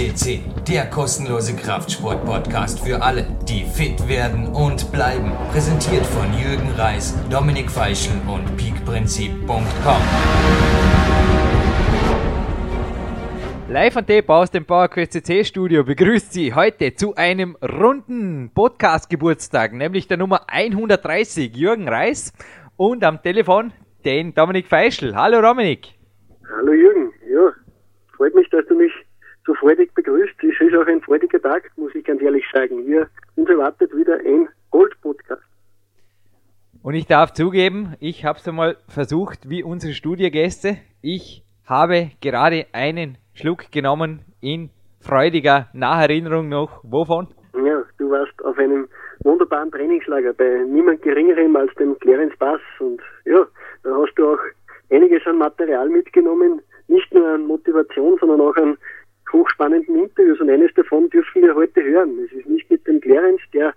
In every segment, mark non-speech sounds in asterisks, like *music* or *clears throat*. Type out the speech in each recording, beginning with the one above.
FCC, der kostenlose Kraftsport-Podcast für alle, die fit werden und bleiben. Präsentiert von Jürgen Reis, Dominik Feischl und peakprinzip.com. Live und Tape aus dem PowerQuest CC Studio begrüßt Sie heute zu einem runden Podcast-Geburtstag, nämlich der Nummer 130, Jürgen Reis und am Telefon den Dominik Feischl. Hallo Dominik. Hallo Jürgen, ja, freut mich, dass du mich so freudig begrüßt. Es ist auch ein freudiger Tag, muss ich ganz ehrlich sagen. Wir, uns erwartet wieder ein Gold-Podcast. Und ich darf zugeben, ich habe es einmal versucht, wie unsere Studiogäste. Ich habe gerade einen Schluck genommen in freudiger Nacherinnerung noch. Wovon? Ja, du warst auf einem wunderbaren Trainingslager bei niemand Geringerem als dem Clarence Bass. Und ja, da hast du auch einiges an Material mitgenommen. Nicht nur an Motivation, sondern auch an hochspannenden Interviews. Und eines davon dürfen wir heute hören. Es ist nicht mit dem Clarence, der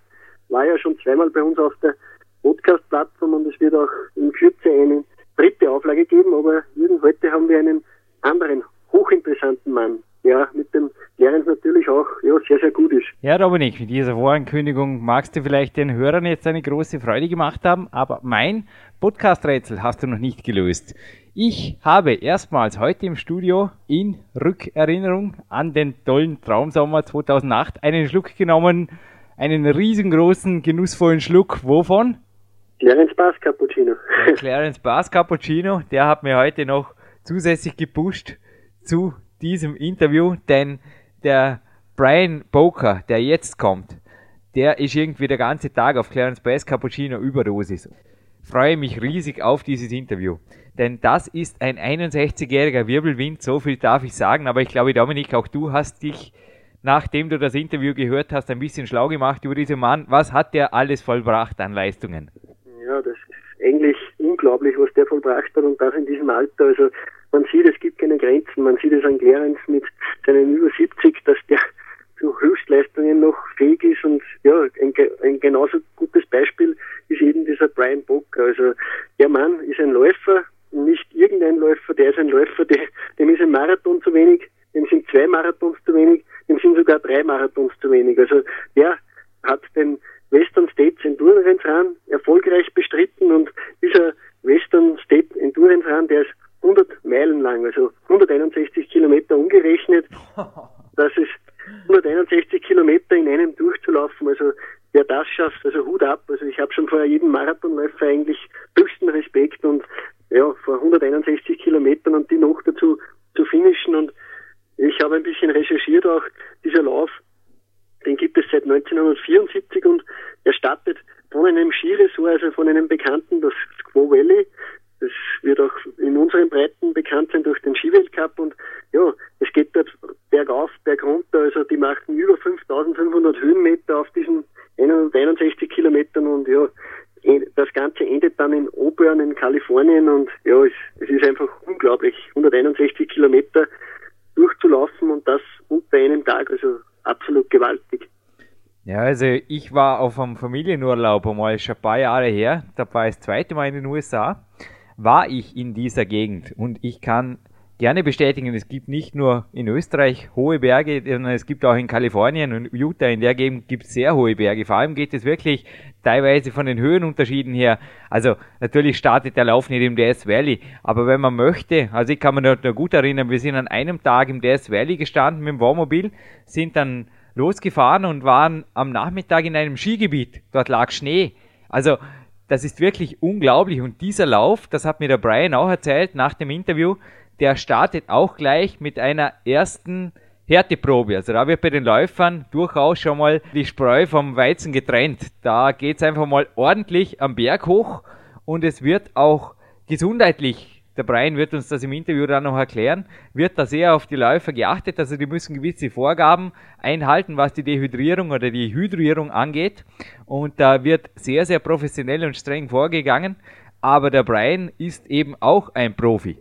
war ja schon zweimal bei uns auf der Podcast-Plattform und es wird auch in Kürze eine dritte Auflage geben. Aber heute haben wir einen anderen hochinteressanten Mann, der mit dem Clarence natürlich auch ja, sehr, sehr gut ist. Ja, Dominik, mit dieser Vorankündigung magst du vielleicht den Hörern jetzt eine große Freude gemacht haben, aber mein Podcast-Rätsel hast du noch nicht gelöst. Ich habe erstmals heute im Studio in Rückerinnerung an den tollen Traumsommer 2008 einen Schluck genommen, einen riesengroßen, genussvollen Schluck. Wovon? Clarence Bass Cappuccino. Clarence Bass Cappuccino, der hat mir heute noch zusätzlich gepusht zu diesem Interview, denn der Brian Boker, der jetzt kommt, der ist irgendwie der ganze Tag auf Clarence Bass Cappuccino Überdosis. Freue mich riesig auf dieses Interview. Denn das ist ein 61-jähriger Wirbelwind, so viel darf ich sagen. Aber ich glaube, Dominik, auch du hast dich, nachdem du das Interview gehört hast, ein bisschen schlau gemacht über diesen Mann. Was hat der alles vollbracht an Leistungen? Ja, das ist eigentlich unglaublich, was der vollbracht hat und das in diesem Alter. Also man sieht, es gibt keine Grenzen. Man sieht es an Clarence mit seinen über 70, dass der zu Höchstleistungen noch fähig ist und ja, ein, ein genauso gutes Beispiel ist eben dieser Brian Bock. Also der Mann ist ein Läufer, nicht irgendein Läufer, der ist ein Läufer, der, dem ist ein Marathon zu wenig, dem sind zwei Marathons zu wenig, dem sind sogar drei Marathons zu wenig. Also der hat den Western States Endurance Run erfolgreich bestritten und dieser Western State Endurance Run, der ist 100 Meilen lang, also 161 Kilometer umgerechnet. *laughs* Das ist 161 Kilometer in einem durchzulaufen. Also wer das schafft, also Hut ab. Also ich habe schon vor jedem Marathonläufer eigentlich höchsten Respekt und ja, vor 161 Kilometern und die noch dazu zu finishen. Und ich habe ein bisschen recherchiert auch, dieser Lauf, den gibt es seit 1974 und er startet von einem Skiresort, also von einem Bekannten, das Squaw Valley. Das wird auch in unseren Breiten bekannt sein durch den Skiweltcup und ja, es geht dort bergauf, bergunter, also die machen über 5500 Höhenmeter auf diesen 161 Kilometern und ja, das Ganze endet dann in Auburn in Kalifornien und ja, es, es ist einfach unglaublich, 161 Kilometer durchzulaufen und das unter einem Tag, also absolut gewaltig. Ja, also ich war auf einem Familienurlaub einmal schon ein paar Jahre her, da war das zweite Mal in den USA, war ich in dieser Gegend und ich kann gerne bestätigen, es gibt nicht nur in Österreich hohe Berge, sondern es gibt auch in Kalifornien und Utah, in der Gegend gibt es sehr hohe Berge. Vor allem geht es wirklich teilweise von den Höhenunterschieden her. Also natürlich startet der Lauf nicht im Death Valley, aber wenn man möchte, also ich kann mich noch gut erinnern, wir sind an einem Tag im Death Valley gestanden mit dem Wohnmobil, sind dann losgefahren und waren am Nachmittag in einem Skigebiet. Dort lag Schnee. Also das ist wirklich unglaublich. Und dieser Lauf, das hat mir der Brian auch erzählt nach dem Interview, der startet auch gleich mit einer ersten Härteprobe. Also da wird bei den Läufern durchaus schon mal die Spreu vom Weizen getrennt. Da geht es einfach mal ordentlich am Berg hoch und es wird auch gesundheitlich, der Brian wird uns das im Interview dann noch erklären, wird da sehr auf die Läufer geachtet. Also die müssen gewisse Vorgaben einhalten, was die Dehydrierung oder die Hydrierung angeht. Und da wird sehr, sehr professionell und streng vorgegangen. Aber der Brian ist eben auch ein Profi.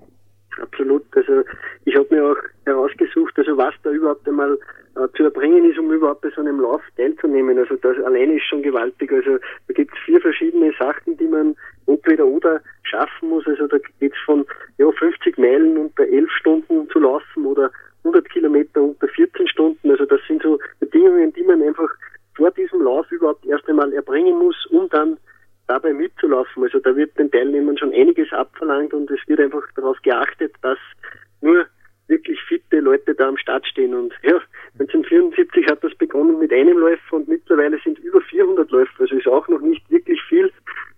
Absolut. Also ich habe mir auch herausgesucht, also was da überhaupt einmal äh, zu erbringen ist, um überhaupt bei so einem Lauf teilzunehmen. Also das alleine ist schon gewaltig. Also da gibt es vier verschiedene Sachen, die man entweder oder schaffen muss. Also da geht es von ja, 50 Meilen unter 11 Stunden zu laufen oder 100 Kilometer unter 14 Stunden. Also das sind so Bedingungen, die man einfach vor diesem Lauf überhaupt erst einmal erbringen muss, um dann dabei mitzulaufen. Also da wird den Teilnehmern schon einiges abverlangt und es wird einfach darauf geachtet, dass nur wirklich fitte Leute da am Start stehen. Und ja, 1974 hat das begonnen mit einem Läufer und mittlerweile sind über 400 Läufer. Also ist auch noch nicht wirklich viel,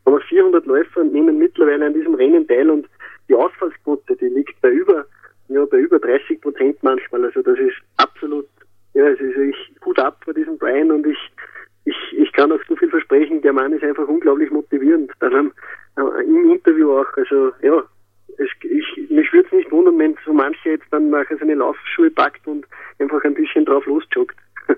aber 400 Läufer nehmen mittlerweile an diesem Rennen teil und die Ausfallsquote, die liegt bei über, ja, bei über 30 Prozent manchmal. Also das ist absolut, ja, ist ich gut ab vor diesem Brian und ich, ich, ich kann auch so viel versprechen, der Mann ist einfach unglaublich motivierend. Dann äh, im Interview auch, also ja, es, ich, mich würde es nicht wundern, wenn so manche jetzt dann nachher seine Laufschuhe packt und einfach ein bisschen drauf losjoggt. *laughs*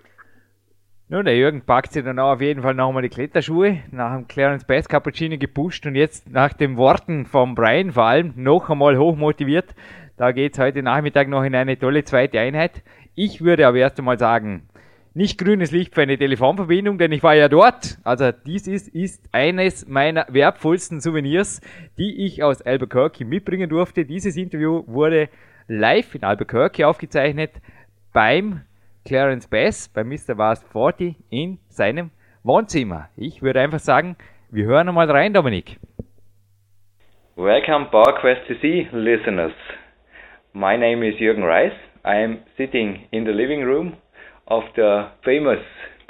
Nun, der Jürgen packt sich dann auch auf jeden Fall nochmal die Kletterschuhe, nach dem Clarence Bass Cappuccino gepusht und jetzt nach den Worten von Brian vor allem noch einmal hoch motiviert. Da geht es heute Nachmittag noch in eine tolle zweite Einheit. Ich würde aber erst einmal sagen, nicht grünes Licht für eine Telefonverbindung, denn ich war ja dort. Also dies ist, ist eines meiner wertvollsten Souvenirs, die ich aus Albuquerque mitbringen durfte. Dieses Interview wurde live in Albuquerque aufgezeichnet beim Clarence Bass, bei Mr. Vast 40 in seinem Wohnzimmer. Ich würde einfach sagen, wir hören einmal rein, Dominik. Welcome PowerQuest to See listeners. My name is Jürgen Reis. I am sitting in the living room of the famous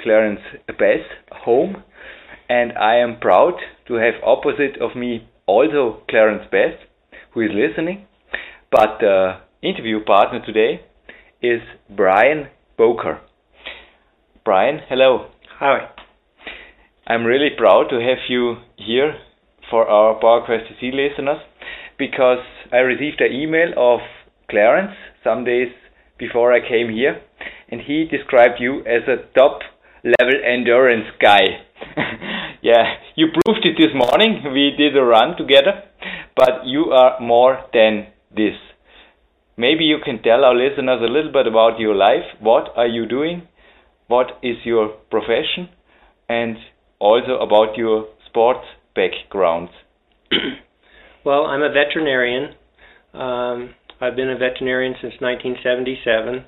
Clarence Bass home, and I am proud to have opposite of me also Clarence Bass, who is listening. But the interview partner today is Bryan Bowker. Bryan, hello. Hi. I'm really proud to have you here for our PowerQuest CC listeners because I received an email of Clarence some days before I came here and he described you as a top level endurance guy. *laughs* yeah, you proved it this morning. We did a run together, but you are more than this. Maybe you can tell our listeners a little bit about your life. What are you doing? What is your profession? And also about your sports background. *clears throat* well, I'm a veterinarian. Um, I've been a veterinarian since 1977.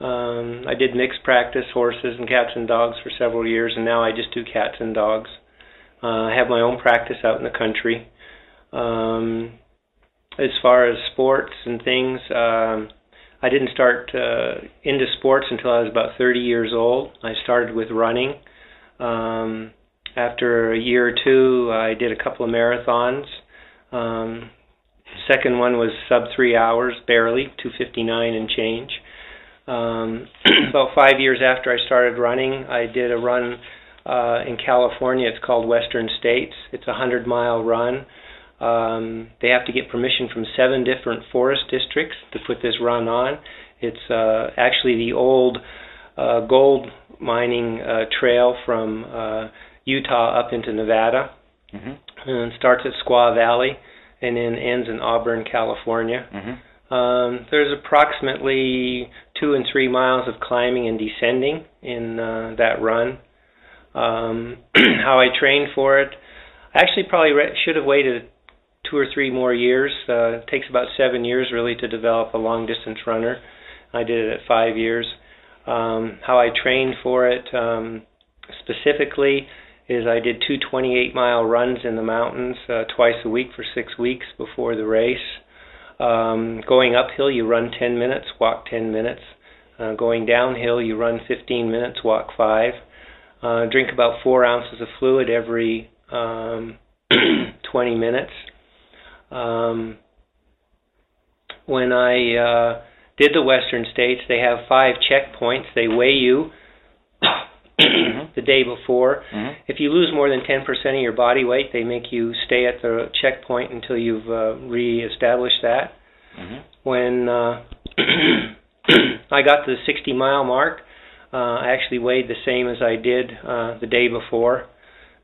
Um, I did mixed practice horses and cats and dogs for several years, and now I just do cats and dogs. Uh, I have my own practice out in the country. Um, as far as sports and things, um, I didn't start uh, into sports until I was about 30 years old. I started with running. Um, after a year or two, I did a couple of marathons. Um, second one was sub three hours, barely, 259 and change. Um, *clears throat* about five years after I started running, I did a run uh, in California. It's called Western States. It's a hundred mile run. Um, they have to get permission from seven different forest districts to put this run on. It's uh, actually the old uh, gold mining uh, trail from uh, Utah up into Nevada, mm-hmm. and starts at Squaw Valley, and then ends in Auburn, California. Mm-hmm. Um, there's approximately two and three miles of climbing and descending in uh, that run. Um, *clears throat* how I trained for it, I actually probably re- should have waited two or three more years. Uh, it takes about seven years really to develop a long distance runner. I did it at five years. Um, how I trained for it um, specifically is I did two 28 mile runs in the mountains uh, twice a week for six weeks before the race. Um, going uphill, you run 10 minutes, walk 10 minutes. Uh, going downhill, you run 15 minutes, walk 5. Uh, drink about 4 ounces of fluid every um, *clears throat* 20 minutes. Um, when I uh, did the Western States, they have five checkpoints. They weigh you mm-hmm. *clears throat* the day before. Mm-hmm. If you lose more than 10% of your body weight, they make you stay at the checkpoint until you've uh, reestablished that. Mm-hmm. When uh, *clears throat* I got to the 60 mile mark, uh, I actually weighed the same as I did uh, the day before.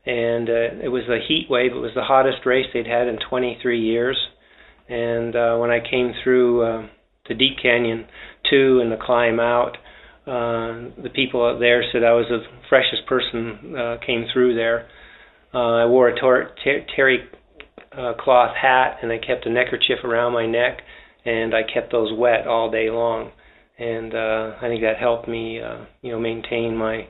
And uh, it was a heat wave. It was the hottest race they'd had in 23 years. And uh, when I came through uh, the Deep Canyon 2 and the climb out, uh, the people out there said I was the freshest person uh, came through there. Uh, I wore a ter- terry uh, cloth hat and I kept a neckerchief around my neck and I kept those wet all day long. and uh, I think that helped me, uh, you know, maintain my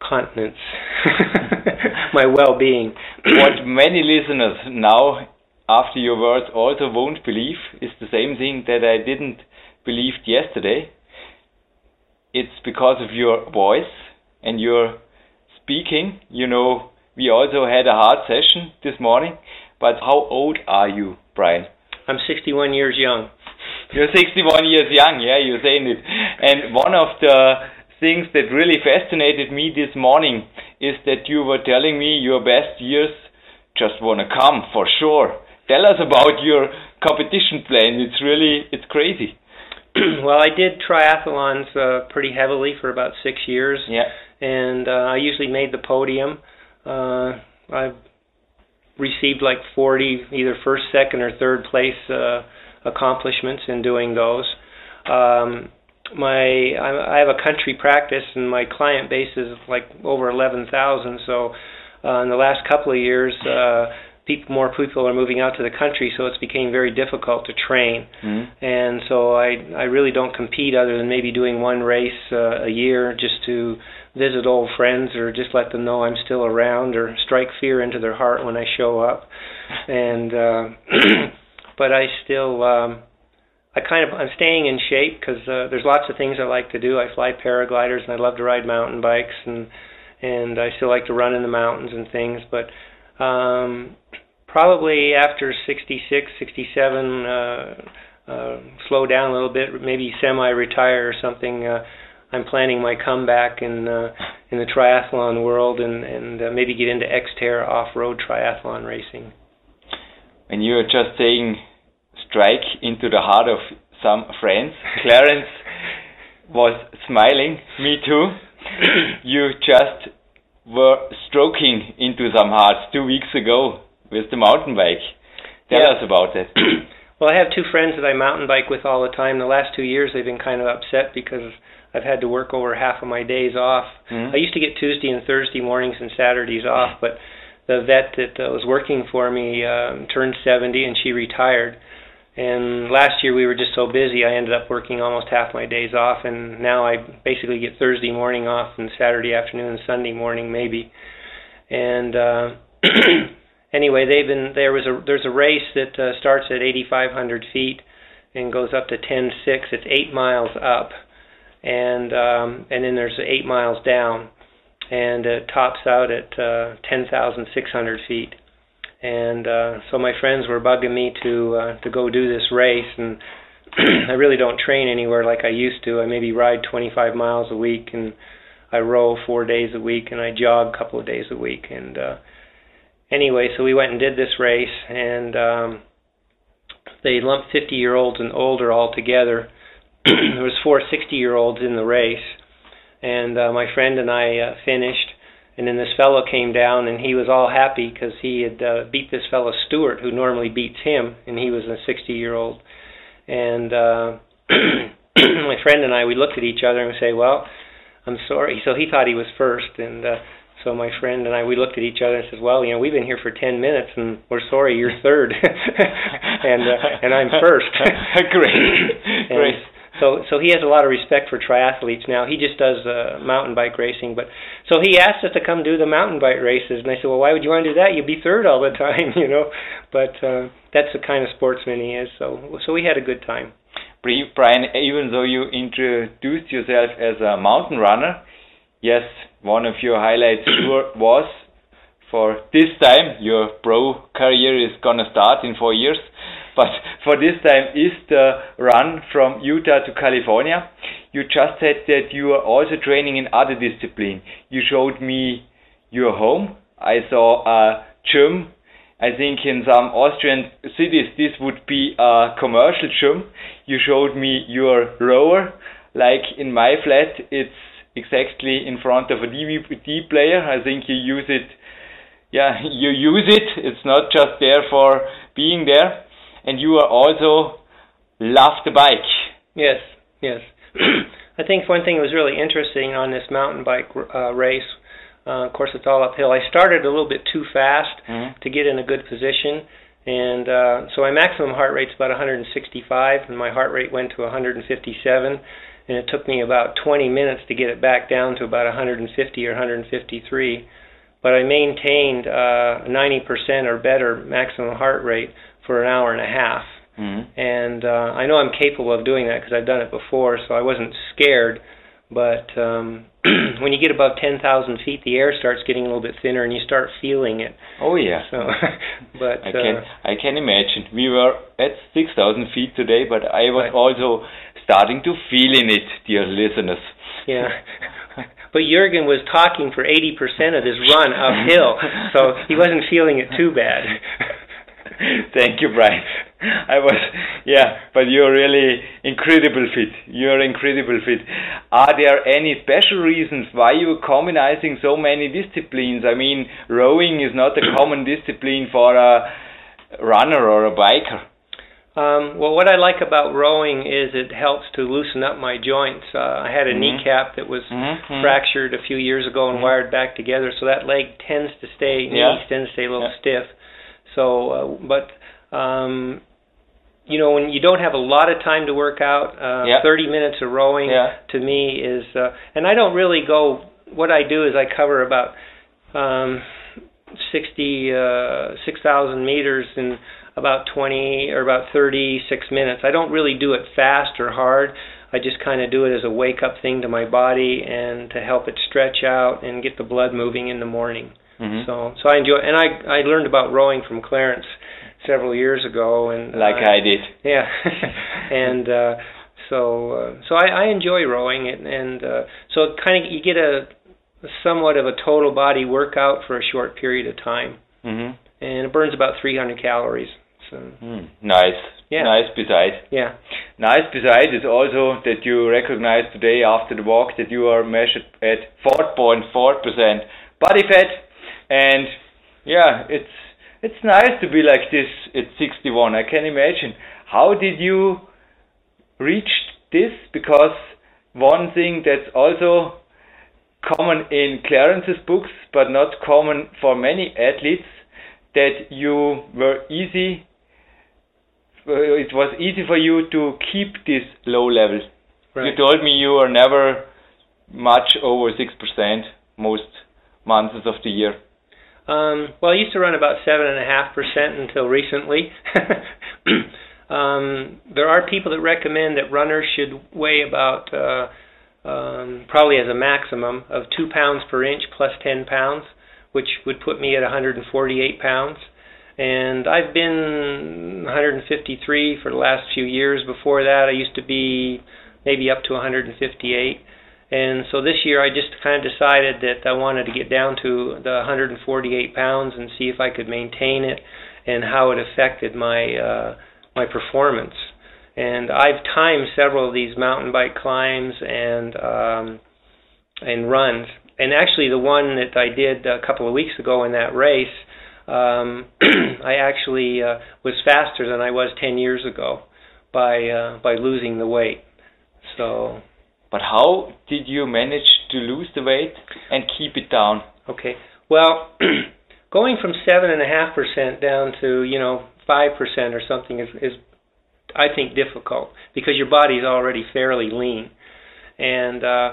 continence, *laughs* my well-being. what many listeners now, after your words, also won't believe is the same thing that I didn't believe yesterday. It's because of your voice and your speaking. You know, we also had a hard session this morning. But how old are you, Bryan? I'm 61 years young. You're 61 years young, yeah, you're saying it. And one of the things that really fascinated me this morning is that you were telling me your best years just want to come for sure. Tell us about your competition plan. It's really it's crazy. *clears throat* well, I did triathlons uh, pretty heavily for about six years. Yeah. And uh, I usually made the podium. Uh, I've received like 40 either first, second, or third place uh, accomplishments in doing those. Um, my I, I have a country practice and my client base is like over 11,000. So uh, in the last couple of years, uh, people more people are moving out to the country, so it's became very difficult to train. Mm-hmm. And so I I really don't compete other than maybe doing one race uh, a year just to visit old friends or just let them know I'm still around or strike fear into their heart when I show up. And uh, *clears throat* but I still um, I kind of I'm staying in shape because uh, there's lots of things I like to do. I fly paragliders and I love to ride mountain bikes and and I still like to run in the mountains and things. But um, probably after 66, 67, uh, uh, slow down a little bit, maybe semi-retire or something. Uh, I'm planning my comeback in uh, in the triathlon world and and uh, maybe get into Xterra off-road triathlon racing. And you are just saying strike into the heart of some friends. Clarence *laughs* was smiling, me too. *coughs* you just were stroking into some hearts two weeks ago with the mountain bike. Tell Yeah. us about that. *clears throat* Well, I have two friends that I mountain bike with all the time. The last two years, they've been kind of upset because I've had to work over half of my days off. Mhm. I used to get Tuesday and Thursday mornings and Saturdays off, but the vet that uh, was working for me um, turned 70 and she retired. And last year we were just so busy, I ended up working almost half my days off, and now I basically get Thursday morning off and Saturday afternoon and Sunday morning maybe. And uh, *clears throat* anyway, they've been there was a there's a race that uh, starts at 8,500 feet and goes up to 10.6. It's eight miles up, and um, and then there's eight miles down, and it tops out at uh, 10,600 feet. And uh, so my friends were bugging me to uh, to go do this race, and *clears throat* I really don't train anywhere like I used to. I maybe ride 25 miles a week, and I row four days a week, and I jog a couple of days a week. And uh, anyway, so we went and did this race, and um, they lumped 50 year olds and older all together. *clears throat* there was four 60 year olds in the race, and uh, my friend and I uh, finished. And then this fellow came down, and he was all happy because he had uh, beat this fellow Stewart, who normally beats him, and he was a 60 year old. And uh, *clears throat* my friend and I, we looked at each other and we say, "Well, I'm sorry." So he thought he was first, and uh, so my friend and I, we looked at each other and said, "Well, you know, we've been here for 10 minutes, and we're sorry you're third, *laughs* and uh, and I'm first." *laughs* Great. And Great. So so he has a lot of respect for triathletes now. He just does uh, mountain bike racing, but so he asked us to come do the mountain bike races, and I said, "Well, why would you want to do that? You'd be third all the *laughs* time, you know." But uh, that's the kind of sportsman he is. So so we had a good time. Bryan, even though you introduced yourself as a mountain runner, yes, one of your highlights *coughs* was for this time your pro career is gonna start in four years. *laughs* But for this time is the run from Utah to California. You just said that you are also training in other discipline. You showed me your home. I saw a gym. I think in some Austrian cities this would be a commercial gym. You showed me your rower. Like in my flat, it's exactly in front of a DVD player. I think you use it. Yeah, *laughs* you use it. It's not just there for being there. And you are also love the bike. Yes, yes. *clears throat* I think one thing that was really interesting on this mountain bike uh, race. Uh, of course, it's all uphill. I started a little bit too fast Mhm. to get in a good position, And uh, so my maximum heart rate's about 165, and my heart rate went to 157, and it took me about 20 minutes to get it back down to about 150 or 153. But I maintained uh, 90% or better maximum heart rate for an hour and a half. Mm-hmm. And uh, I know I'm capable of doing that because I've done it before, so I wasn't scared. But um, *clears throat* when you get above 10,000 feet, the air starts getting a little bit thinner, and you start feeling it. Oh yeah. So, *laughs* but I can uh, I can imagine. We were at 6,000 feet today, but I was Right. also starting to feel in it, dear listeners. yeah. But Jurgen was talking for 80% of his run uphill, *laughs* so he wasn't feeling it too bad. *laughs* Thank you, Bryan. I was, yeah, but you're really incredible fit. You're incredible fit. Are there any special reasons why you're combinizing so many disciplines? I mean, rowing is not a common discipline for a runner or a biker. Um, well, what I like about rowing is it helps to loosen up my joints. Uh, I had a Mhm. kneecap that was Mhm. fractured a few years ago and Mhm. wired back together, so that leg tends to stay, Yeah. knees tend to stay a little Yeah. stiff. So, uh, but um, you know, when you don't have a lot of time to work out, uh, Yeah. 30 minutes of rowing Yeah. to me is, uh, and I don't really go. What I do is I cover about um, 60, uh, 6,000 meters in about 20 or about 36 minutes. I don't really do it fast or hard. I just kind of do it as a wake up thing to my body and to help it stretch out and get the blood moving in the morning. Mhm. So, so I enjoy, and I I learned about rowing from Clarence several years ago, and like uh, I did. yeah, *laughs* and uh, so uh, so I, I enjoy rowing, and, and uh, so kind of you get a somewhat of a total body workout for a short period of time, hmm and it burns about 300 calories. So Mm. Nice. Yeah. Nice beside. yeah, Nice beside is also that you recognize today after the walk that you are measured at 4.4% body fat and yeah, it's it's nice to be like this at 61. I can imagine. How did you reach this? Because one thing that's also common in Clarence's books, but not common for many athletes, that you were easy uh, it was easy for you to keep this low level. right. You told me you are never much over six percent most months of the year. Um, well, I used to run about seven and a half percent until recently. *laughs* um, there are people that recommend that runners should weigh about uh, um, probably as a maximum of two pounds per inch plus ten pounds, which would put me at 148 pounds. And I've been 153 for the last few years. Before that, I used to be maybe up to 158. And so this year I just kind of decided that I wanted to get down to the 148 pounds and see if I could maintain it and how it affected my uh, my performance. And I've timed several of these mountain bike climbs and um, and runs. And actually, the one that I did a couple of weeks ago in that race, um, *clears throat* I actually uh, was faster than I was 10 years ago by uh, by losing the weight. So But how did you manage to lose the weight and keep it down? Okay. Well, *clears throat* going from seven and a half percent down to you know five percent or something is, is, I think, difficult because your body's already fairly lean. And uh,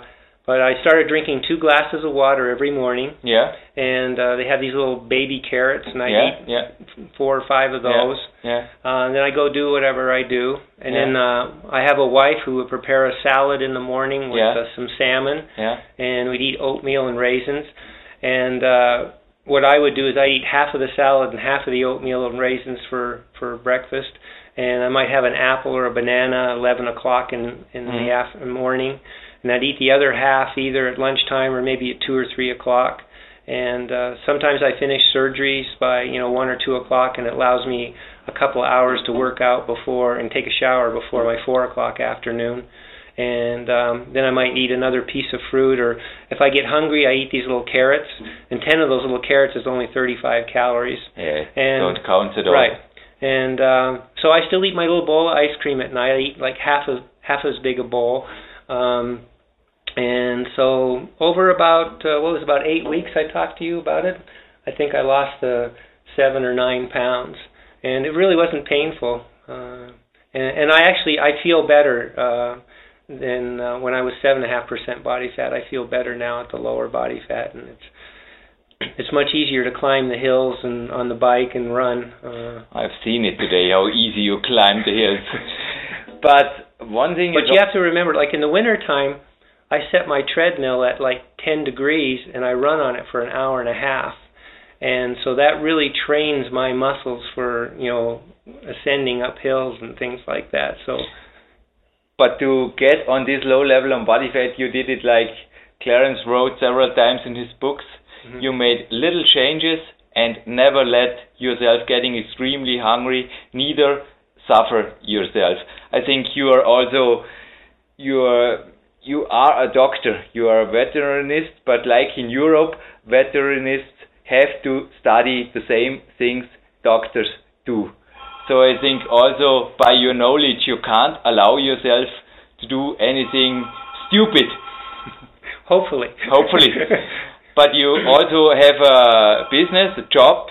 but I started drinking two glasses of water every morning, Yeah, and uh, they have these little baby carrots, and I yeah, eat yeah, four or five of those. yeah. Uh, and then I go do whatever I do, and Yeah. then uh, I have a wife who would prepare a salad in the morning with Yeah. uh, some salmon Yeah. and we'd eat oatmeal and raisins. And uh, what I would do is I eat half of the salad and half of the oatmeal and raisins for for breakfast, and I might have an apple or a banana at 11 o'clock in in Mhm. the after- morning, and I'd eat the other half either at lunchtime or maybe at two or three o'clock. And uh, sometimes I finish surgeries by you know one or two o'clock, and it allows me a couple of hours to work out before and take a shower before my four o'clock afternoon and um, then I might eat another piece of fruit, or if I get hungry, I eat these little carrots, and ten of those little carrots is only 35 calories. Yeah, And- don't count at all. Right. And um, so I still eat my little bowl of ice cream at night. I eat like half of half as big a bowl. Um, and so over about uh, what was about eight weeks, I talked to you about it. I think I lost uh, seven or nine pounds, and it really wasn't painful. Uh, and, and I actually I feel better uh, than uh, when I was seven and a half percent body fat. I feel better now at the lower body fat, and it's *clears throat* it's much easier to climb the hills and on the bike and run. Uh, I've seen it today how easy you climb the hills. *laughs* but one thing But you have to remember like in the winter time I set my treadmill at like 10 degrees and I run on it for an hour and a half. And so that really trains my muscles for, you know, ascending up hills and things like that. So but to get on this low level on body fat, you did it like Clarence wrote several times in his books Mm-hmm. You made little changes and never let yourself getting extremely hungry, neither suffer yourself. I think you are also you are you are a doctor, you are a veterinarian, but like in Europe, veterinarians have to study the same things doctors do. So I think also by your knowledge you can't allow yourself to do anything stupid. *laughs* Hopefully. Hopefully. but you also have a business, a job.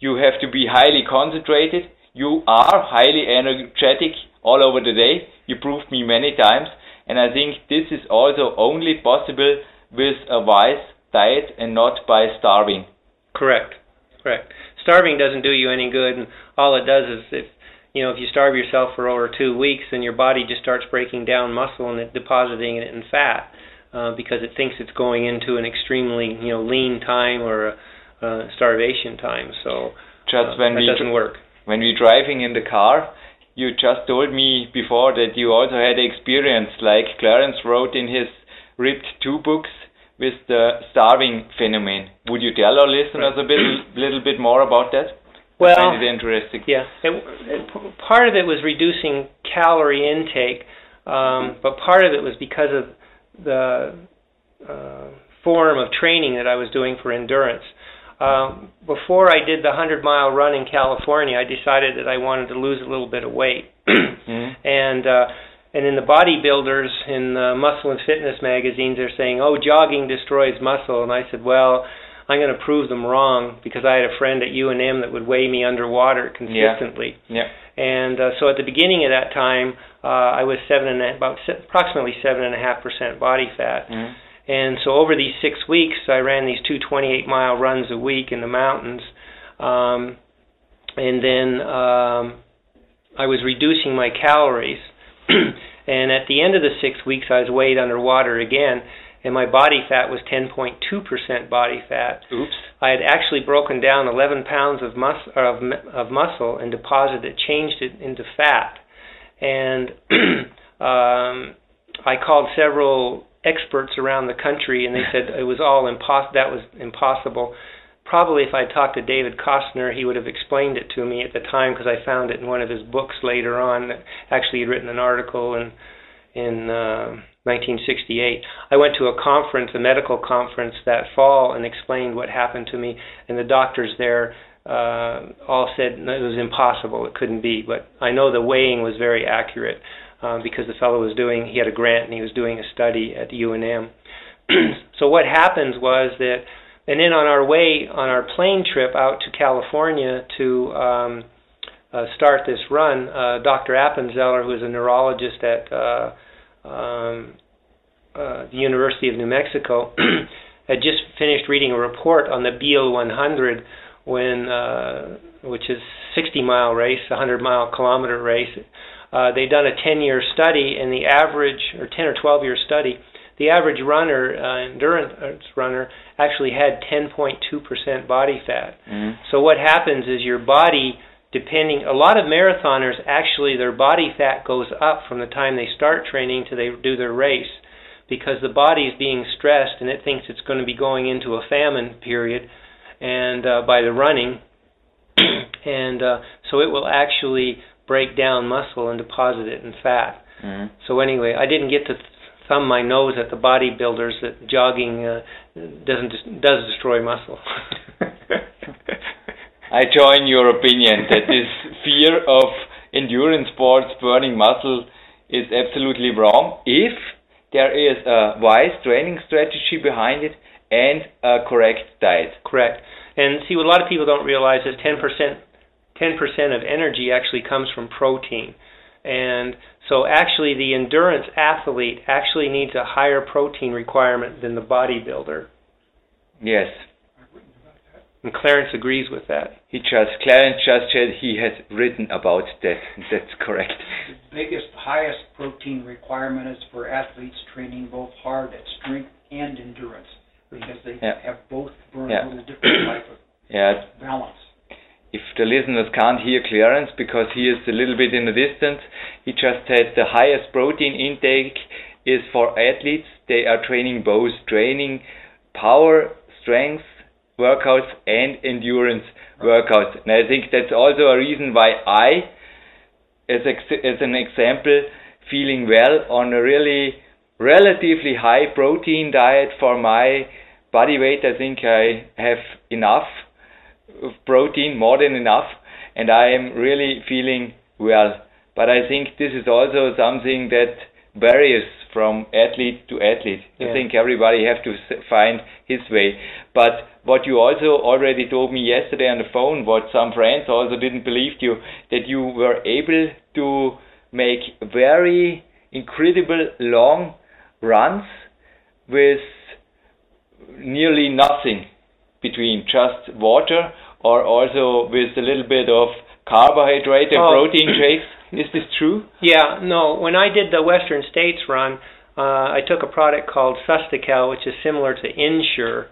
You have to be highly concentrated. You are highly energetic all over the day. You proved me many times. And I think this is also only possible with a wise diet and not by starving. Correct. Correct. Starving doesn't do you any good, and all it does is if you know if you starve yourself for over two weeks, then your body just starts breaking down muscle and depositing it in fat. Uh, because it thinks it's going into an extremely you know lean time or a, a starvation time. So just uh, when that we doesn't work. When we're driving in the car, you just told me before that you also had experience, like Clarence wrote in his Ripped Two books, with the starving phenomenon. Would you tell our listeners a bit, little bit more about that? Well, I find it interesting. Yeah, it, it, part of it was reducing calorie intake, um, but part of it was because of the uh, form of training that I was doing for endurance. Uh, before I did the 100 mile run in California, I decided that I wanted to lose a little bit of weight. *clears throat* mm-hmm. And uh, and in the bodybuilders in the muscle and fitness magazines, they're saying, "Oh, jogging destroys muscle." And I said, "Well, I'm going to prove them wrong because I had a friend at UNM that would weigh me underwater consistently." Yeah. yeah. And uh, so at the beginning of that time, uh, I was seven and a, about se- approximately seven and a half percent body fat. Mm-hmm. And so over these six weeks, I ran these two 28 mile runs a week in the mountains, um, and then um, I was reducing my calories. *clears throat* and at the end of the six weeks, I was weighed underwater again, and my body fat was 10.2% body fat. Oops. I had actually broken down 11 pounds of, mus- of, of muscle and deposited, it, changed it into fat. And *clears throat* um, I called several experts around the country, and they said it was all impos- that was impossible. Probably if I talked to David Costill, he would have explained it to me at the time because I found it in one of his books later on. Actually, he'd written an article in in uh, 1968. I went to a conference, a medical conference that fall, and explained what happened to me. And the doctors there uh, all said it was impossible, it couldn't be. But I know the weighing was very accurate uh, because the fellow was doing, he had a grant and he was doing a study at UNM. *clears throat* so what happens was that, and then on our way, on our plane trip out to California to um, uh, start this run, uh, Dr. Appenzeller, who is a neurologist at uh, um, uh, the University of New Mexico, *clears throat* had just finished reading a report on the Biel 100 when, uh, which is 60 mile race, 100 mile kilometer race. Uh, they'd done a 10 year study, and the average, or 10 or 12 year study, the average runner, uh, endurance runner, actually had 10.2% body fat. Mm. So what happens is your body depending a lot of marathoners actually their body fat goes up from the time they start training to they do their race because the body is being stressed and it thinks it's going to be going into a famine period and uh, by the running *clears throat* and uh, so it will actually break down muscle and deposit it in fat mm-hmm. so anyway i didn't get to th- thumb my nose at the bodybuilders that jogging uh, doesn't does destroy muscle *laughs* I join your opinion that this fear of endurance sports burning muscle is absolutely wrong if there is a wise training strategy behind it and a correct diet. Correct. And see, what a lot of people don't realize is 10% 10% of energy actually comes from protein. And so actually the endurance athlete actually needs a higher protein requirement than the bodybuilder. Yes. And Clarence agrees with that. He just Clarence just said he has written about that. *laughs* That's correct. The biggest, highest protein requirement is for athletes training both hard at strength and endurance because they Yeah. have both burn Yeah. a little different type of Yeah. balance. If the listeners can't hear Clarence because he is a little bit in the distance, he just said the highest protein intake is for athletes. They are training both training power, strength workouts and endurance workouts. And I think that's also a reason why I, as, ex- as an example, feeling well on a really relatively high protein diet for my body weight. I think I have enough of protein, more than enough, and I am really feeling well. But I think this is also something that varies from athlete to athlete. I think everybody have to find his way. But what you also already told me yesterday on the phone, what some friends also didn't believe you, that you were able to make very incredible long runs with nearly nothing between just water or also with a little bit of carbohydrate and Oh. protein shakes. Is this true? Yeah, no. When I did the Western States run, uh, I took a product called Sustacal, which is similar to Ensure,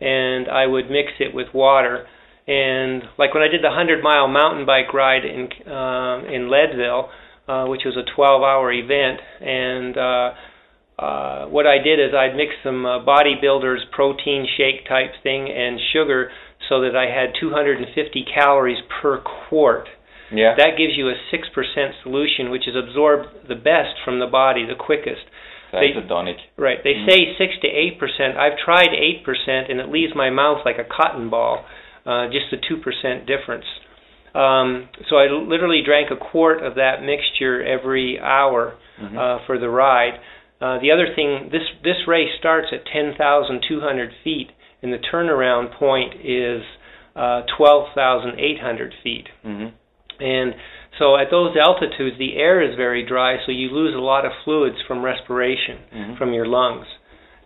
and I would mix it with water. And like when I did the hundred mile mountain bike ride in um, in Leadville, uh, which was a 12 hour event, and uh, uh, what I did is I'd mix some uh, bodybuilders protein shake type thing and sugar so that I had 250 calories per quart. Yeah. That gives you a 6% solution, which is absorbed the best from the body, the quickest. That's they- a tonic. Right. They Mm. say 6 to 8%. I've tried 8%, and it leaves my mouth like a cotton ball, uh, just a 2% difference. Um, so I literally drank a quart of that mixture every hour Mhm. uh, for the ride. Uh, the other thing, this this race starts at 10,200 feet, and the turnaround point is uh, 12,800 feet. Mhm. And so at those altitudes, the air is very dry, so you lose a lot of fluids from respiration Mhm. from your lungs.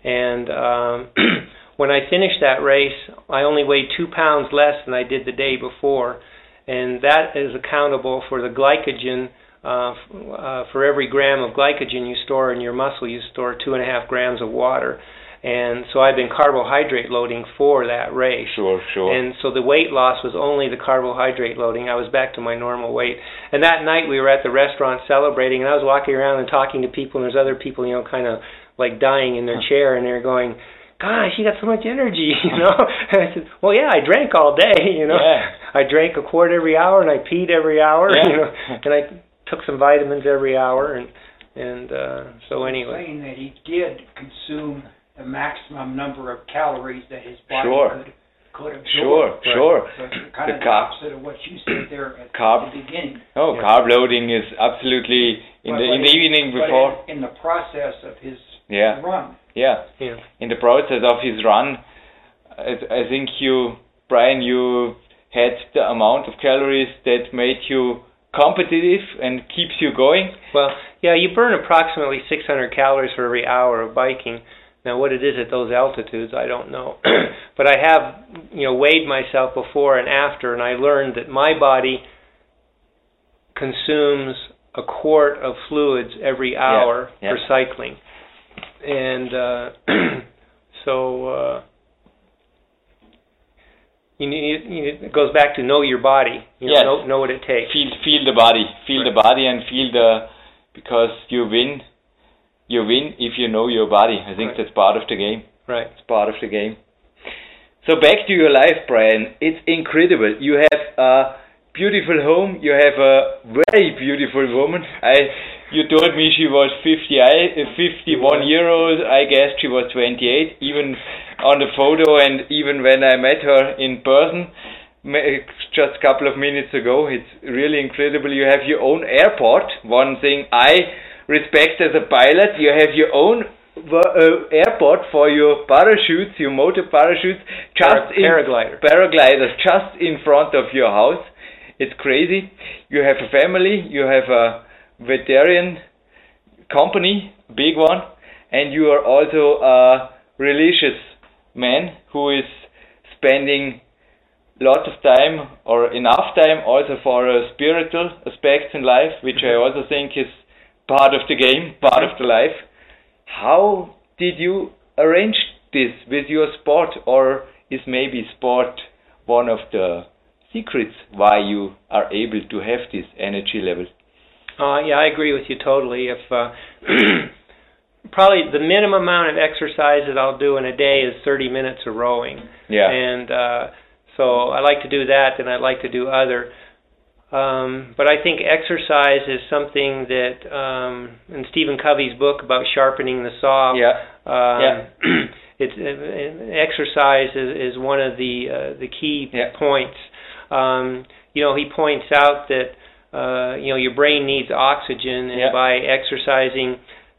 And um, *clears throat* when I finished that race, I only weighed two pounds less than I did the day before, and that is accountable for the glycogen. Uh, uh, for every gram of glycogen you store in your muscle, you store two and a half grams of water. And so I've been carbohydrate loading for that race. Sure, sure. And so the weight loss was only the carbohydrate loading. I was back to my normal weight. And that night we were at the restaurant celebrating, and I was walking around and talking to people, and there's other people, you know, kind of like dying in their chair, and they're going, "Gosh, you got so much energy," *laughs* you know. *laughs* and I said, "Well, yeah, I drank all day, *laughs* you know. Yeah. I drank a quart every hour, and I peed every hour, Yeah. you know, and I took some vitamins every hour, and and uh, so anyway." Saying that he did consume the maximum number of calories that his body Sure. could could absorb. Sure, sure. So it's kind The of the carb- opposite of what you said there at Carb- the beginning. Oh, Yeah. carb loading is absolutely in But- the but in the evening before. in, in the process of his Yeah, run. yeah. Yeah. In the process of his run, I, I think you, Bryan, you had the amount of calories that made you competitive and keeps you going. Well, yeah, you burn approximately 600 calories for every hour of biking. Now, what it is at those altitudes, I don't know. *clears throat* but I have, you know, weighed myself before and after, and I learned that my body consumes a quart of fluids every hour yeah. for cycling. And uh, *clears throat* so uh, you need, you need, it goes back to know your body. You know, Yes. know, know what it takes. Feel feel the body, feel the body, and feel the because you win. You win if you know your body. I think Right. that's part of the game. Right. It's part of the game. So back to your life, Bryan. It's incredible. You have a beautiful home. You have a very beautiful woman. I, you told me she was 50, I- uh, 51 year old. I guess she was 28, even on the photo, and even when I met her in person just a couple of minutes ago. It's really incredible. You have your own airport. One thing I respect as a pilot, you have your own uh, airport for your parachutes, your motor parachutes, just Para- in paraglider. paragliders just in front of your house. It's crazy. You have a family, you have a vegetarian company, big one, and you are also a religious man who is spending lots of time or enough time also for uh, spiritual aspects in life, which I also think is part of the game, part of the life. How did you arrange this with your sport, or is maybe sport one of the secrets why you are able to have this energy level? Uh, yeah, I agree with you totally. If uh, *clears throat* probably the minimum amount of exercise that I'll do in a day is 30 minutes of rowing. Yeah. And uh, so I like to do that, and I like to do other. Um, but I think exercise is something that um, in Stephen Covey's book about sharpening the saw. Yeah. Um, Yeah. *clears throat* it's uh, exercise is, is one of the uh, the key Yeah. points. Um, you know, he points out that uh, you know your brain needs oxygen, and Yeah. by exercising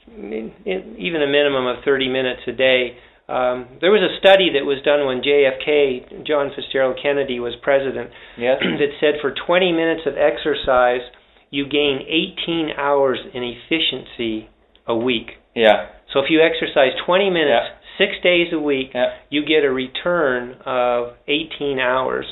in, in, even a minimum of 30 minutes a day. Um, there was a study that was done when JFK, John Fitzgerald Kennedy, was president, *clears throat* Yes. *clears throat* that said for 20 minutes of exercise, you gain 18 hours in efficiency a week. Yeah. So if you exercise 20 minutes, six days a week, Yeah. you get a return of 18 hours.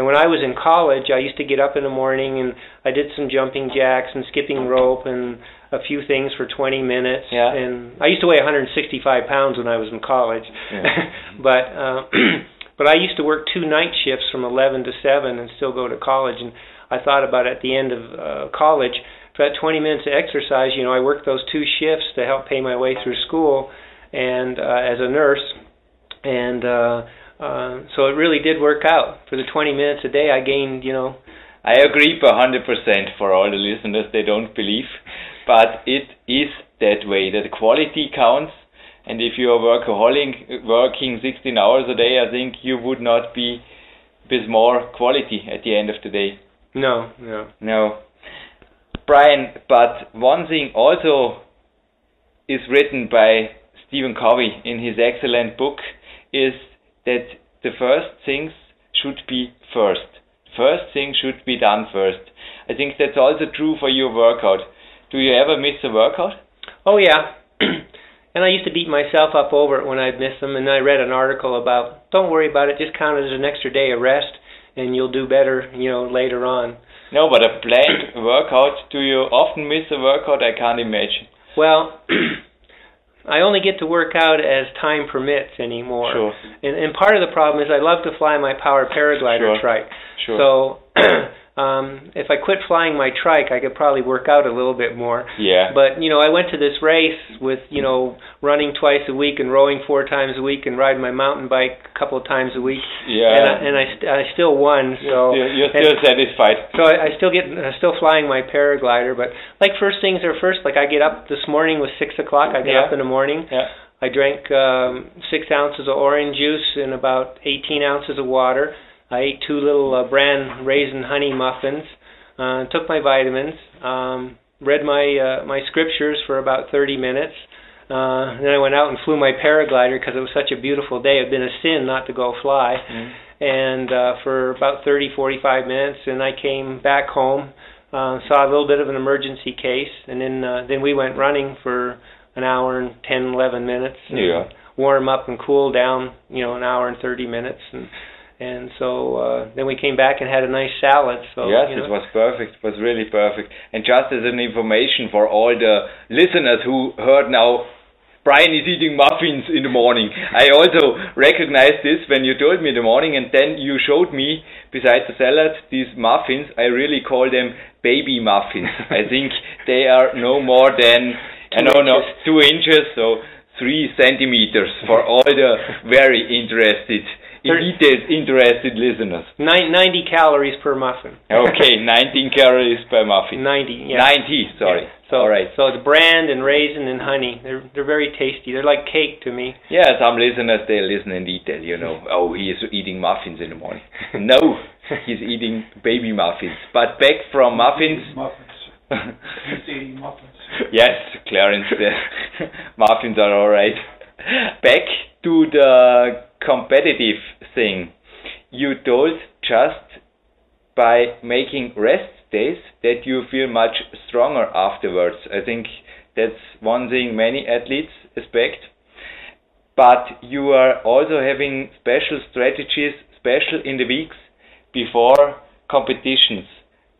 And when I was in college, I used to get up in the morning and I did some jumping jacks and skipping rope and a few things for 20 minutes. Yeah. And I used to weigh 165 pounds when I was in college. Yeah. *laughs* but uh, *clears throat* but I used to work two night shifts from 11 to 7 and still go to college. And I thought about at the end of uh, college, for that 20 minutes of exercise, you know, I worked those two shifts to help pay my way through school and uh, as a nurse. And uh, uh, so it really did work out. For the 20 minutes a day, I gained, you know, I agree hundred percent for all the listeners they don't believe, but it is that way. That quality counts, and if you are workaholic, working 16 hours a day, I think you would not be with more quality at the end of the day. no, no. No, Bryan. But one thing also is written by Stephen Covey in his excellent book is that the first things should be first. First thing should be done first. I think that's also true for your workout. Do you ever miss a workout? Oh yeah. *clears throat* and I used to beat myself up over it when I'd miss them. And I read an article about don't worry about it, just count it as an extra day of rest, and you'll do better, you know, later on. No, but a planned workout. Do you often miss a workout? I can't imagine. Well, *clears throat* I only get to work out as time permits anymore. Sure. And, and part of the problem is I love to fly my power paraglider Sure. trike. Sure. So *clears throat* um, if I quit flying my trike, I could probably work out a little bit more. yeah. But you know, I went to this race with you know running twice a week and rowing four times a week and riding my mountain bike a couple of times a week. yeah. And I, and I, st- I still won. So you're, you're and- still satisfied. so I, I still get I'm still flying my paraglider, but like first things are first. Like I get up this morning was six o'clock. I get Yeah. up in the morning. Yeah. I drank um, six ounces of orange juice and about 18 ounces of water. I ate two little uh, bran raisin honey muffins. Uh, took my vitamins. Um, read my uh, my scriptures for about 30 minutes. Uh, then I went out and flew my paraglider because it was such a beautiful day. It'd been a sin not to go fly. Mm. And uh, for about 30, 45 minutes, and I came back home. Uh, saw a little bit of an emergency case, and then uh, then we went running for an hour and 10, 11 minutes. and Yeah. Warm up and cool down, you know, an hour and 30 minutes, and and so uh, then we came back and had a nice salad. So yes, you know, it was perfect. It was really perfect. And just as an information for all the listeners who heard now, Bryan is eating muffins in the morning. I also recognized this when you told me in the morning, and then you showed me, besides the salad, these muffins. I really call them baby muffins. *laughs* I think they are no more than I don't know two inches, so three centimeters for all the very interested, in interested listeners. nine, 90 calories per muffin. Okay, *laughs* 19 calories per muffin. 90, yeah. 90, sorry. Yeah. So, All right. So it's bran and raisin and honey. They're they're very tasty. They're like cake to me. Yeah, some listeners they listen in detail. You know, oh, he is eating muffins in the morning. *laughs* no, he's eating baby muffins. But back from muffins. Muffins. He's eating muffins. *laughs* yes, Clarence, the muffins are all right. Back to the competitive thing. You told just by making rest days that you feel much stronger afterwards. I think that's one thing many athletes expect. But you are also having special strategies, special in the weeks before competitions.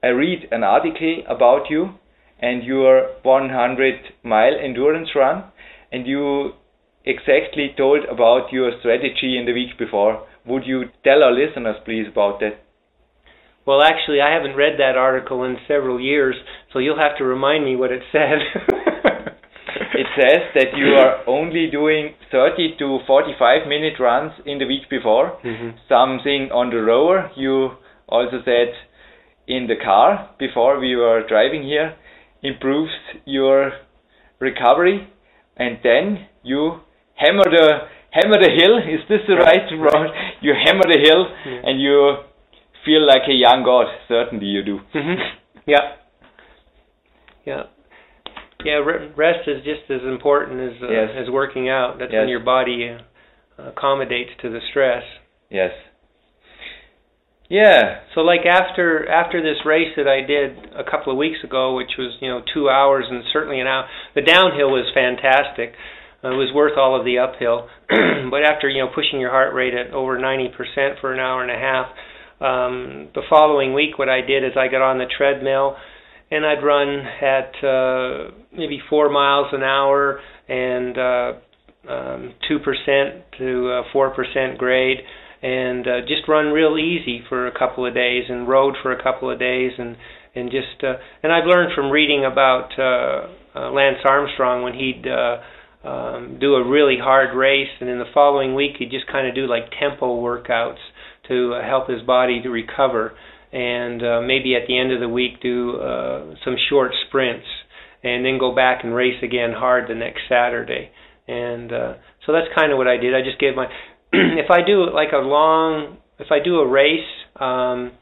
I read an article about you and your 100 mile endurance run, and you exactly told about your strategy in the week before. Would you tell our listeners, please, about that? Well, actually, I haven't read that article in several years, so you'll have to remind me what it said. *laughs* *laughs* it says that you are only doing 30 to 45 minute runs in the week before. Mm-hmm. Something on the rower. You also said in the car before we were driving here improves your recovery, and then you hammer the hammer the hill. *laughs* Is this the right word? You hammer the hill, yeah. and you feel like a young god. Certainly, you do. Mm-hmm. *laughs* Yeah, yeah, yeah. Rest is just as important as uh, yes. as working out. That's yes. when your body uh, accommodates to the stress. Yes. Yeah. So like after after this race that I did a couple of weeks ago, which was you know two hours and certainly an hour, the downhill was fantastic. Uh, it was worth all of the uphill. *clears throat* but after you know pushing your heart rate at over 90% for an hour and a half, um, the following week what I did is I got on the treadmill and I'd run at uh, maybe four miles an hour and uh, um, 2% to uh, 4% grade and uh, just run real easy for a couple of days and rode for a couple of days and and just uh, and I've learned from reading about uh, uh, Lance Armstrong when he'd uh, um, do a really hard race and in the following week he'd just kind of do like tempo workouts to uh, help his body to recover and uh, maybe at the end of the week do uh, some short sprints and then go back and race again hard the next Saturday and uh, so that's kind of what I did. I just gave my *clears throat* if I do like a long, if I do a race, um,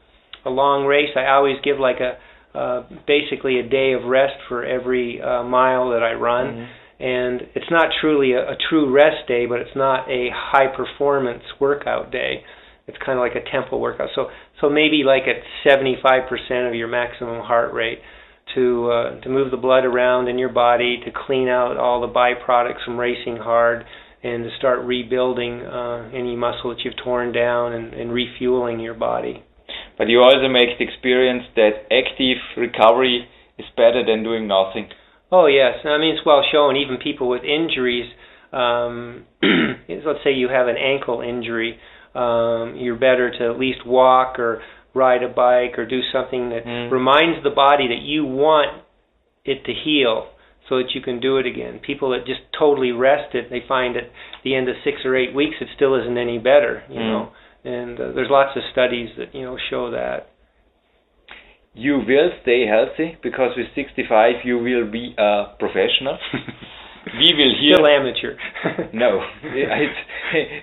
a long race, I always give like a uh, basically a day of rest for every uh, mile that I run. Mm-hmm. And it's not truly a, a true rest day, but it's not a high performance workout day. It's kind of like a tempo workout. So so maybe like at 75% of your maximum heart rate to uh, to move the blood around in your body, to clean out all the byproducts from racing hard, and to start rebuilding uh, any muscle that you've torn down and, and refueling your body. But you also make the experience that active recovery is better than doing nothing. Oh yes, I mean it's well shown. Even people with injuries, um, *clears throat* let's say you have an ankle injury, um, you're better to at least walk or ride a bike or do something that mm. reminds the body that you want it to heal so that you can do it again. People that just totally rest it, they find at the end of six or eight weeks it still isn't any better, you mm. know. And uh, there's lots of studies that you know show that. You will stay healthy because with 65 you will be a professional. *laughs* we will hear still amateur. *laughs* no, it's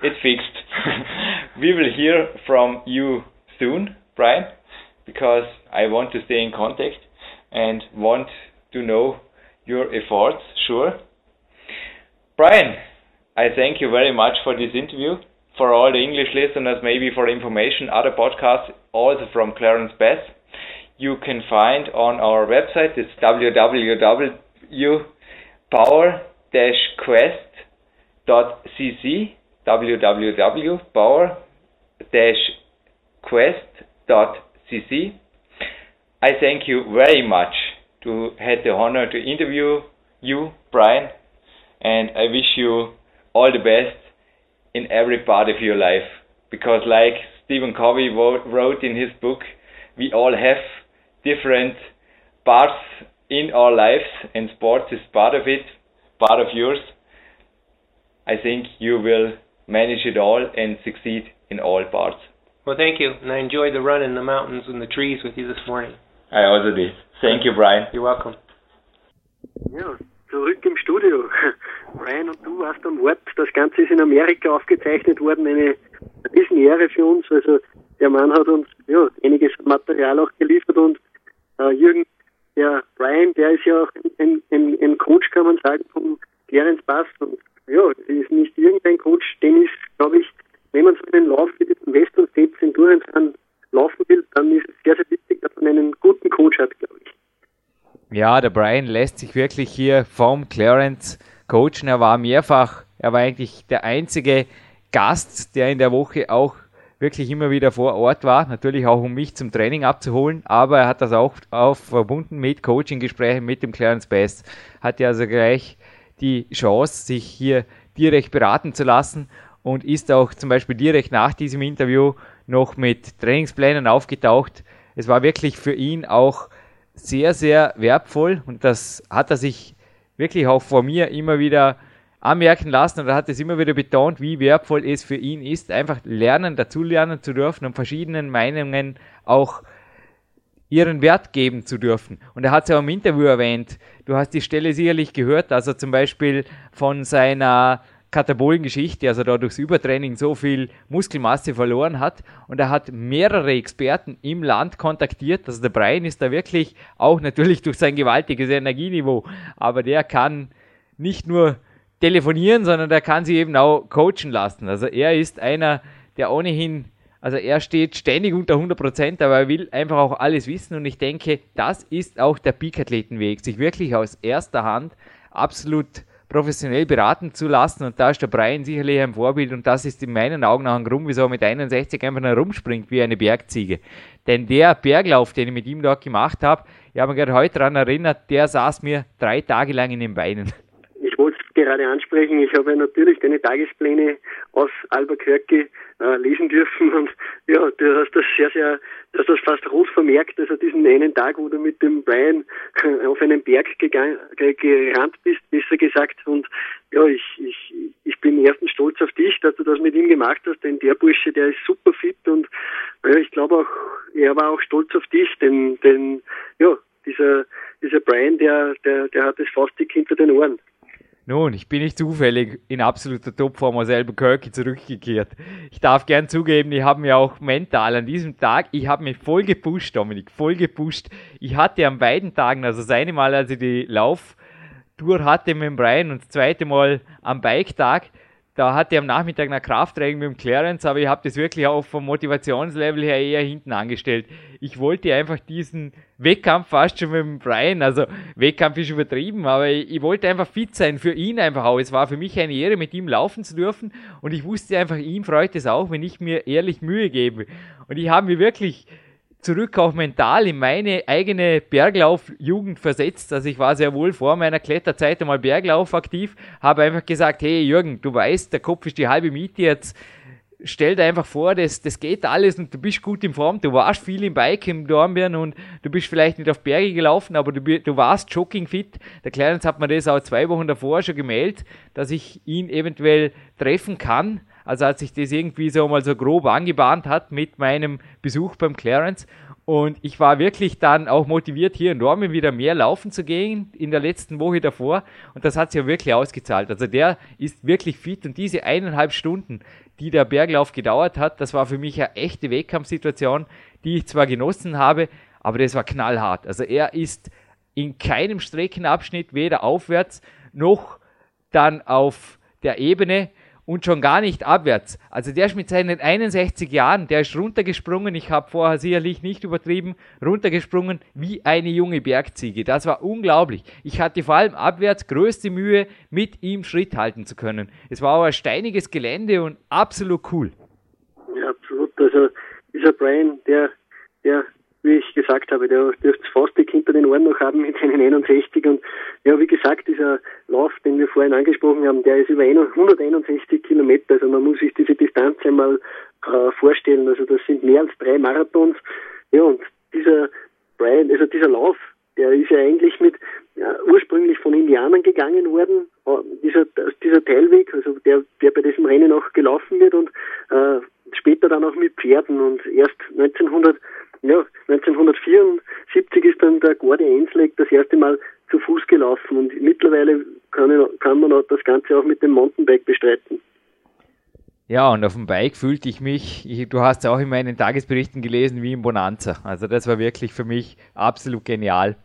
it's fixed. *laughs* we will hear from you soon, Bryan, because I want to stay in contact and want to know your efforts, sure. Bryan, I thank you very much for this interview. For all the English listeners, maybe for information, other podcasts, also from Clarence Bass, you can find on our website. It's www.power-quest.cc www.power-quest.cc I thank you very much to had the honor to interview you, Bryan, and I wish you all the best in every part of your life. Because, like Stephen Covey wrote in his book, we all have different parts in our lives, and sports is part of it, part of yours. I think you will manage it all and succeed in all parts. Well, thank you, and I enjoyed the run in the mountains and the trees with you this morning. I also did. Thank you, Brian. You're welcome. Ja, zurück im Studio. *laughs* Brian und du warst am Ort. Das Ganze ist in Amerika aufgezeichnet worden. Eine Riesenehre für uns. Also der Mann hat uns ja einiges Material auch geliefert und äh, Jürgen, der Brian, der ist ja auch ein, ein, ein Coach, kann man sagen, von Clarence Bass. Und ja, das ist nicht irgendein Coach, den ist, glaube ich, wenn man so einen Lauf wie diesen Western States in an laufen will, dann ist es sehr, sehr wichtig, dass man einen guten Coach hat, glaube ich. Ja, der Brian lässt sich wirklich hier vom Clarence coachen. Er war mehrfach, er war eigentlich der einzige Gast, der in der Woche auch wirklich immer wieder vor Ort war, natürlich auch um mich zum Training abzuholen, aber er hat das auch, auch verbunden mit Coaching-Gesprächen mit dem Clarence Best, hatte also gleich die Chance, sich hier direkt beraten zu lassen und ist auch zum Beispiel direkt nach diesem Interview noch mit Trainingsplänen aufgetaucht. Es war wirklich für ihn auch sehr, sehr wertvoll und das hat er sich wirklich auch vor mir immer wieder anmerken lassen und er hat es immer wieder betont, wie wertvoll es für ihn ist, einfach lernen, dazulernen zu dürfen und verschiedenen Meinungen auch ihren Wert geben zu dürfen. Und er hat es ja im Interview erwähnt, du hast die Stelle sicherlich gehört, er zum Beispiel von seiner katabolen Geschichte, also da durchs Übertraining so viel Muskelmasse verloren hat. Und er hat mehrere Experten im Land kontaktiert. Also der Brian ist da wirklich auch natürlich durch sein gewaltiges Energieniveau, aber der kann nicht nur telefonieren, sondern der kann sich eben auch coachen lassen. Also er ist einer, der ohnehin, also er steht ständig unter 100 Prozent, aber er will einfach auch alles wissen und ich denke, das ist auch der Peak-Athletenweg, sich wirklich aus erster Hand absolut professionell beraten zu lassen und da ist der Brian sicherlich ein Vorbild und das ist in meinen Augen auch ein Grund, wieso er mit 61 einfach herumspringt wie eine Bergziege. Denn der Berglauf, den ich mit ihm dort gemacht habe, ich habe mich gerade heute daran erinnert, der saß mir drei Tage lang in den Beinen gerade ansprechen. Ich habe natürlich deine Tagespläne aus Albuquerque äh, lesen dürfen und ja, du hast das sehr, sehr, du hast das fast rot vermerkt, also diesen einen Tag, wo du mit dem Brian äh, auf einen Berg gegangen, gerannt bist, besser gesagt und ja, ich, ich, ich bin erstens stolz auf dich, dass du das mit ihm gemacht hast, denn der Bursche, der ist super fit und ja, ich glaube auch, er war auch stolz auf dich, denn, denn ja, dieser, dieser Brian, der, der, der hat das fast dick hinter den Ohren. Nun, ich bin nicht zufällig in absoluter Topform aus Albuquerque zurückgekehrt. Ich darf gern zugeben, ich habe mir auch mental an diesem Tag, ich habe mich voll gepusht, Dominik, voll gepusht. Ich hatte an beiden Tagen, also das eine Mal, als ich die Lauftour hatte mit dem Brian und das zweite Mal am Bike-Tag, da hatte ich am Nachmittag eine Krafttraining mit dem Clarence, aber ich habe das wirklich auch vom Motivationslevel her eher hinten angestellt. Ich wollte einfach diesen Wettkampf fast schon mit dem Brian, also Wettkampf ist übertrieben, aber ich, ich wollte einfach fit sein, für ihn einfach auch. Es war für mich eine Ehre, mit ihm laufen zu dürfen und ich wusste einfach, ihm freut es auch, wenn ich mir ehrlich Mühe gebe. Und ich habe mir wirklich zurück auch mental in meine eigene Berglaufjugend versetzt. Also ich war sehr wohl vor meiner Kletterzeit einmal Berglauf aktiv, habe einfach gesagt, hey Jürgen, du weißt, der Kopf ist die halbe Miete jetzt. Stell dir einfach vor, das, das geht alles und du bist gut in Form. Du warst viel im Bike im Dornbirn und du bist vielleicht nicht auf Berge gelaufen, aber du, du warst jogging fit. Der Clarence hat mir das auch zwei Wochen davor schon gemeldet, dass ich ihn eventuell treffen kann. Also als sich das irgendwie so mal so grob angebahnt hat mit meinem Besuch beim Clarence. Und ich war wirklich dann auch motiviert, hier in Dormen wieder mehr laufen zu gehen in der letzten Woche davor. Und das hat sich ja wirklich ausgezahlt. Also der ist wirklich fit und diese eineinhalb Stunden, die der Berglauf gedauert hat, das war für mich eine echte Wettkampfsituation, die ich zwar genossen habe, aber das war knallhart. Also er ist in keinem Streckenabschnitt weder aufwärts noch dann auf der Ebene und schon gar nicht abwärts. Also der ist mit seinen 61 Jahren, der ist runtergesprungen, ich habe vorher sicherlich nicht übertrieben, runtergesprungen wie eine junge Bergziege. Das war unglaublich. Ich hatte vor allem abwärts größte Mühe, mit ihm Schritt halten zu können. Es war aber ein steiniges Gelände und absolut cool. Ja, absolut. Also dieser Brian, der, der wie ich gesagt habe, der dürfte es fast dick hinter den Ohren noch haben mit seinen 61. Und ja, wie gesagt, dieser Lauf, den wir vorhin angesprochen haben, der ist über 161 Kilometer. Also man muss sich diese Distanz einmal äh, vorstellen. Also das sind mehr als drei Marathons. Ja, und dieser Brian, also dieser Lauf, der ist ja eigentlich mit ja, ursprünglich von Indianern gegangen worden, äh, dieser, dieser Teilweg, also der, der bei diesem Rennen auch gelaufen wird und äh, später dann auch mit Pferden und erst 1900 ja, 1974 ist dann der Gordy Ainsleck das erste Mal zu Fuß gelaufen und mittlerweile kann, kann man das Ganze auch mit dem Mountainbike bestreiten. Ja, und auf dem Bike fühlte ich mich, ich, du hast es auch in meinen Tagesberichten gelesen, wie im Bonanza. Also das war wirklich für mich absolut genial.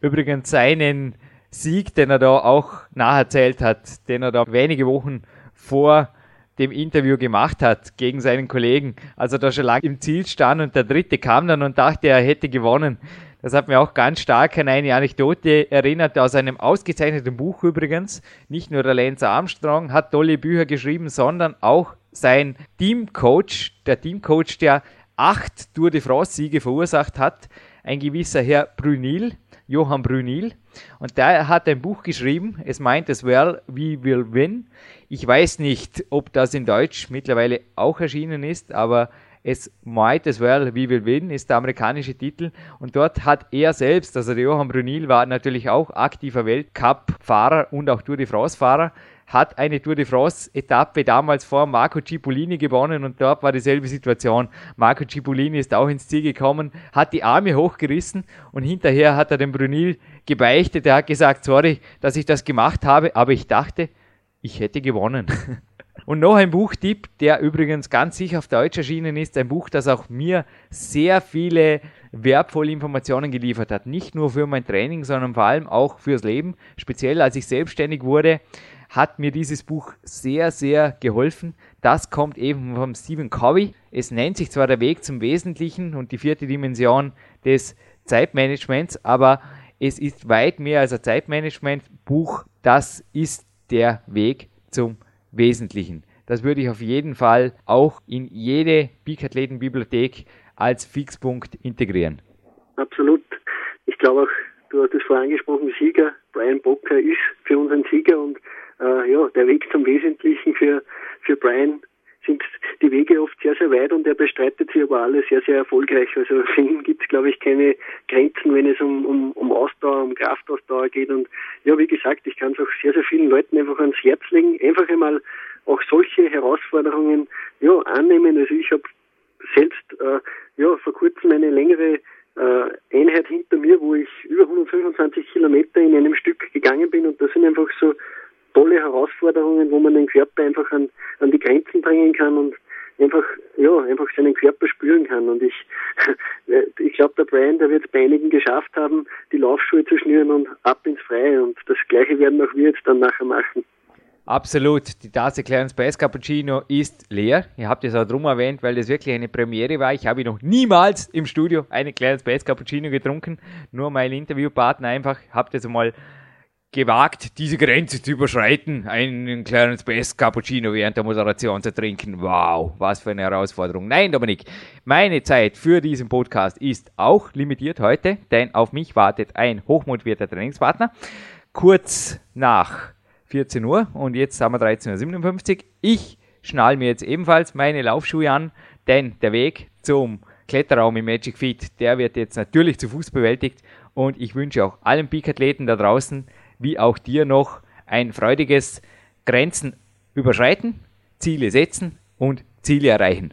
Übrigens seinen Sieg, den er da auch nacherzählt hat, den er da wenige Wochen vor dem Interview gemacht hat gegen seinen Kollegen, als er da schon lange im Ziel stand und der dritte kam dann und dachte, er hätte gewonnen. Das hat mir auch ganz stark an eine Anekdote erinnert aus einem ausgezeichneten Buch übrigens. Nicht nur der Lance Armstrong hat tolle Bücher geschrieben, sondern auch sein Teamcoach, der Teamcoach, der acht Tour de France-Siege verursacht hat, ein gewisser Herr Brunil, Johann Brunil. Und der hat ein Buch geschrieben, es meint as well, We Will Win. Ich weiß nicht, ob das in Deutsch mittlerweile auch erschienen ist, aber es Might as well, We Will Win ist der amerikanische Titel und dort hat er selbst, also der Johann Brunil war natürlich auch aktiver Weltcup-Fahrer und auch Tour de France-Fahrer, hat eine Tour de France-Etappe damals vor Marco Cipollini gewonnen und dort war dieselbe Situation. Marco Cipollini ist auch ins Ziel gekommen, hat die Arme hochgerissen und hinterher hat er dem Brunil gebeichtet. Er hat gesagt, sorry, dass ich das gemacht habe, aber ich dachte, ich hätte gewonnen. Und noch ein Buchtipp, der übrigens ganz sicher auf Deutsch erschienen ist, ein Buch, das auch mir sehr viele wertvolle Informationen geliefert hat. Nicht nur für mein Training, sondern vor allem auch fürs Leben. Speziell als ich selbstständig wurde, hat mir dieses Buch sehr, sehr geholfen. Das kommt eben von Stephen Covey. Es nennt sich zwar der Weg zum Wesentlichen und die vierte Dimension des Zeitmanagements, aber es ist weit mehr als ein Zeitmanagement-Buch. Das ist der Weg zum Wesentlichen. Das würde ich auf jeden Fall auch in jede Peak-Athleten-Bibliothek als Fixpunkt integrieren. Absolut. Ich glaube auch, du hast es vorher angesprochen, Sieger, Brian Bocker ist für uns ein Sieger und äh, ja, der Weg zum Wesentlichen für, für Brian sind die Wege oft sehr, sehr weit und er bestreitet sie aber alle sehr, sehr erfolgreich. Also *laughs* für ihn gibt es, glaube ich, keine Grenzen, wenn es um, um, um Ausdauer, um Kraftausdauer geht. Und ja, wie gesagt, ich kann es auch sehr, sehr vielen Leuten einfach ans Herz legen, einfach einmal auch solche Herausforderungen ja, annehmen. Also ich habe selbst äh, ja, vor kurzem eine längere äh, Einheit hinter mir, wo ich über 125 Kilometer in einem Stück gegangen bin und das sind einfach so tolle Herausforderungen, wo man den Körper einfach an, an die Grenzen bringen kann und einfach, ja, einfach seinen Körper spüren kann. Und ich, *laughs* ich glaube, der Brian, der wird es bei einigen geschafft haben, die Laufschuhe zu schnüren und ab ins Freie. Und das Gleiche werden auch wir jetzt dann nachher machen. Absolut. Die Tasse Clarence Bass Cappuccino ist leer. Ihr habt es auch drum erwähnt, weil das wirklich eine Premiere war. Ich habe noch niemals im Studio eine Clarence Bass Cappuccino getrunken. Nur mein Interviewpartner einfach. Habt es mal gewagt, diese Grenze zu überschreiten, einen kleinen Space Cappuccino während der Moderation zu trinken. Wow, was für eine Herausforderung. Nein, Dominik, meine Zeit für diesen Podcast ist auch limitiert heute, denn auf mich wartet ein hochmotivierter Trainingspartner. Kurz nach 14 Uhr und jetzt haben wir 13.57 Uhr. Ich schnall mir jetzt ebenfalls meine Laufschuhe an, denn der Weg zum Kletterraum im Magic Feet, der wird jetzt natürlich zu Fuß bewältigt und ich wünsche auch allen Peak-Athleten da draußen wie auch dir noch ein freudiges Grenzen überschreiten, Ziele setzen und Ziele erreichen.